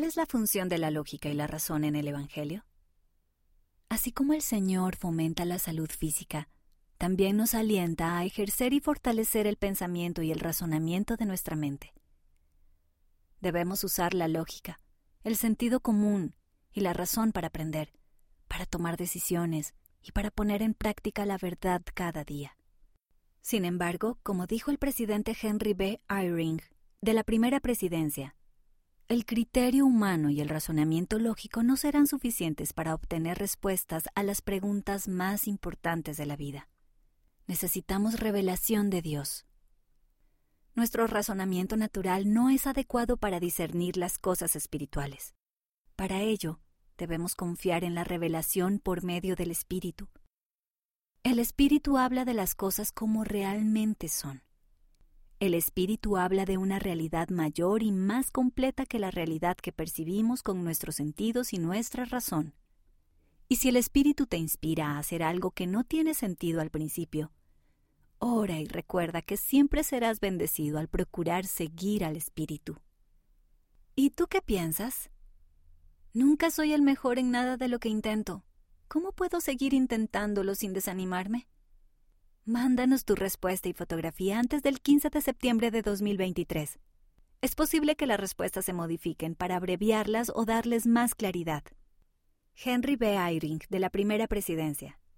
¿Cuál es la función de la lógica y la razón en el Evangelio? Así como el Señor fomenta la salud física, también nos alienta a ejercer y fortalecer el pensamiento y el razonamiento de nuestra mente. Debemos usar la lógica, el sentido común y la razón para aprender, para tomar decisiones y para poner en práctica la verdad cada día. Sin embargo, como dijo el presidente Henry B. Eyring de la primera presidencia, el criterio humano y el razonamiento lógico no serán suficientes para obtener respuestas a las preguntas más importantes de la vida. Necesitamos revelación de Dios. Nuestro razonamiento natural no es adecuado para discernir las cosas espirituales. Para ello, debemos confiar en la revelación por medio del Espíritu. El Espíritu habla de las cosas como realmente son. El Espíritu habla de una realidad mayor y más completa que la realidad que percibimos con nuestros sentidos y nuestra razón. Y si el Espíritu te inspira a hacer algo que no tiene sentido al principio, Ora y recuerda que siempre serás bendecido al procurar seguir al Espíritu. ¿Y tú qué piensas? Nunca soy el mejor en nada de lo que intento. ¿Cómo puedo seguir intentándolo sin desanimarme? Mándanos tu respuesta y fotografía antes del 15 de septiembre de 2023. Es posible que las respuestas se modifiquen para abreviarlas o darles más claridad. Henry B. Eyring, de la Primera Presidencia.